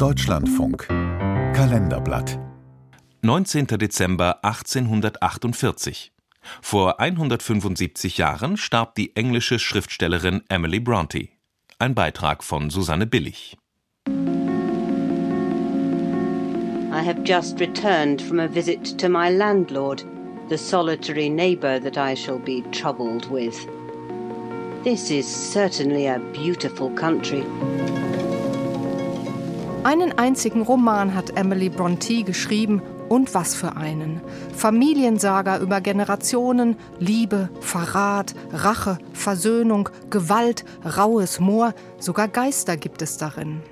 Deutschlandfunk Kalenderblatt 19. Dezember 1848. Vor 175 Jahren starb die englische Schriftstellerin Emily Brontë. Ein Beitrag von Susanne Billig. I have just returned from a visit to my landlord, the solitary neighbour that I shall be troubled with. This is certainly a beautiful country. Einen einzigen Roman hat Emily Brontë geschrieben und was für einen. Familiensaga über Generationen, Liebe, Verrat, Rache, Versöhnung, Gewalt, raues Moor, sogar Geister gibt es darin.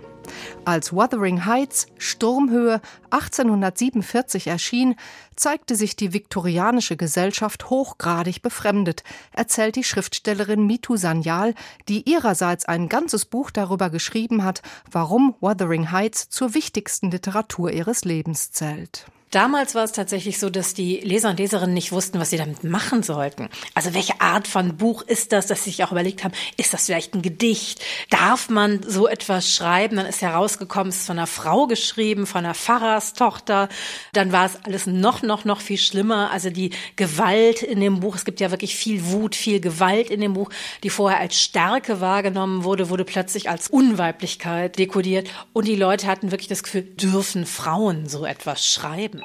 Als Wuthering Heights Sturmhöhe 1847 erschien, zeigte sich die viktorianische Gesellschaft hochgradig befremdet, erzählt die Schriftstellerin Mitu Sanyal, die ihrerseits ein ganzes Buch darüber geschrieben hat, warum Wuthering Heights zur wichtigsten Literatur ihres Lebens zählt. Damals war es tatsächlich so, dass die Leser und Leserinnen nicht wussten, was sie damit machen sollten. Also welche Art von Buch ist das, dass sie sich auch überlegt haben, ist das vielleicht ein Gedicht? Darf man so etwas schreiben? Dann ist herausgekommen, es ist von einer Frau geschrieben, von einer Pfarrerstochter. Dann war es alles noch, noch, noch viel schlimmer. Also die Gewalt in dem Buch, es gibt ja wirklich viel Wut, viel Gewalt in dem Buch, die vorher als Stärke wahrgenommen wurde, wurde plötzlich als Unweiblichkeit dekodiert. Und die Leute hatten wirklich das Gefühl, dürfen Frauen so etwas schreiben?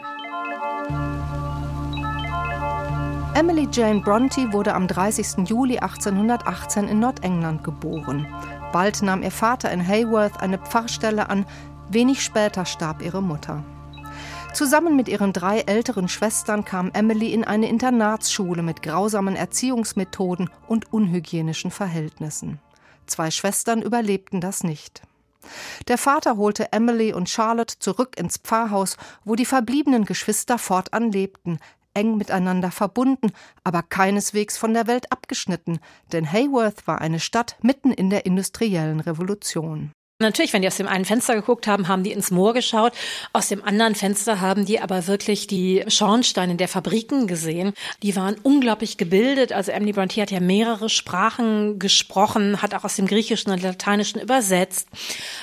Emily Jane Brontë wurde am 30. Juli 1818 in Nordengland geboren. Bald nahm ihr Vater in Hayworth eine Pfarrstelle an, wenig später starb ihre Mutter. Zusammen mit ihren drei älteren Schwestern kam Emily in eine Internatsschule mit grausamen Erziehungsmethoden und unhygienischen Verhältnissen. Zwei Schwestern überlebten das nicht. Der Vater holte Emily und Charlotte zurück ins Pfarrhaus, wo die verbliebenen Geschwister fortan lebten, eng miteinander verbunden, aber keineswegs von der Welt abgeschnitten, denn Hayworth war eine Stadt mitten in der industriellen Revolution. Natürlich, wenn die aus dem einen Fenster geguckt haben, haben die ins Moor geschaut. Aus dem anderen Fenster haben die aber wirklich die Schornsteine der Fabriken gesehen. Die waren unglaublich gebildet. Also Emily Brontë hat ja mehrere Sprachen gesprochen, hat auch aus dem Griechischen und Lateinischen übersetzt.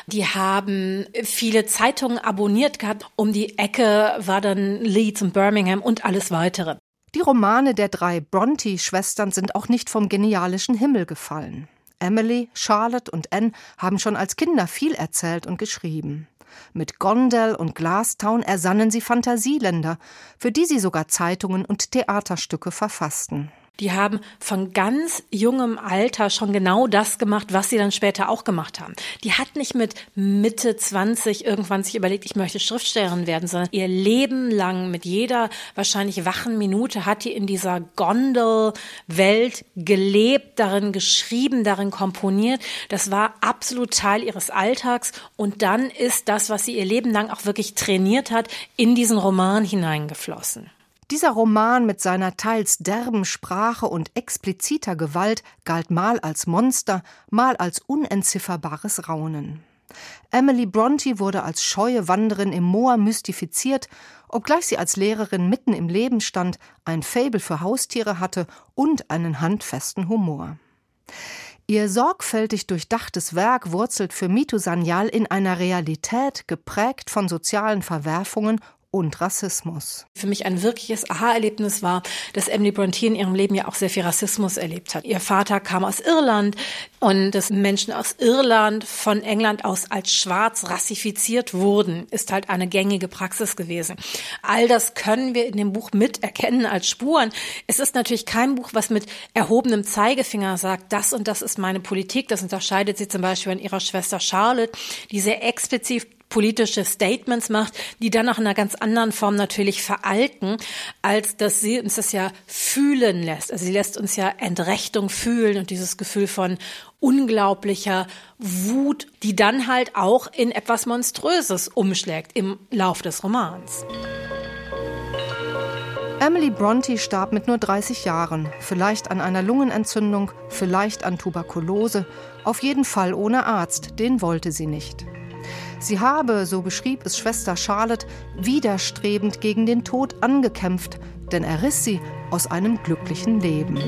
Die haben viele Zeitungen abonniert gehabt. Um die Ecke war dann Leeds und Birmingham und alles weitere. Die Romane der drei Brontë-Schwestern sind auch nicht vom genialischen Himmel gefallen. Emily, Charlotte und Anne haben schon als Kinder viel erzählt und geschrieben. Mit Gondel und Glastown ersannen sie Fantasieländer, für die sie sogar Zeitungen und Theaterstücke verfassten die haben von ganz jungem Alter schon genau das gemacht, was sie dann später auch gemacht haben. Die hat nicht mit Mitte 20 irgendwann sich überlegt, ich möchte Schriftstellerin werden, sondern ihr Leben lang mit jeder wahrscheinlich wachen Minute hat die in dieser Gondel-Welt gelebt, darin geschrieben, darin komponiert. Das war absolut Teil ihres Alltags und dann ist das, was sie ihr Leben lang auch wirklich trainiert hat, in diesen Roman hineingeflossen. Dieser Roman mit seiner teils derben Sprache und expliziter Gewalt galt mal als Monster, mal als unentzifferbares Raunen. Emily Brontë wurde als scheue Wanderin im Moor mystifiziert, obgleich sie als Lehrerin mitten im Leben stand, ein Faible für Haustiere hatte und einen handfesten Humor. Ihr sorgfältig durchdachtes Werk wurzelt für Mitu Sanyal in einer Realität geprägt von sozialen Verwerfungen und Rassismus. Für mich ein wirkliches Aha-Erlebnis war, dass Emily Brontë in ihrem Leben ja auch sehr viel Rassismus erlebt hat. Ihr Vater kam aus Irland und dass Menschen aus Irland von England aus als schwarz rassifiziert wurden, ist halt eine gängige Praxis gewesen. All das können wir in dem Buch miterkennen als Spuren. Es ist natürlich kein Buch, was mit erhobenem Zeigefinger sagt, das und das ist meine Politik. Das unterscheidet sie zum Beispiel an ihrer Schwester Charlotte, die sehr explizit politische Statements macht, die dann auch in einer ganz anderen Form natürlich veralten, als dass sie uns das ja fühlen lässt. Also sie lässt uns ja Entrechtung fühlen und dieses Gefühl von unglaublicher Wut, die dann halt auch in etwas Monströses umschlägt im Lauf des Romans. Emily Brontë starb mit nur 30 Jahren, vielleicht an einer Lungenentzündung, vielleicht an Tuberkulose, auf jeden Fall ohne Arzt, den wollte sie nicht. Sie habe, so beschrieb es Schwester Charlotte, widerstrebend gegen den Tod angekämpft, denn er riss sie aus einem glücklichen Leben.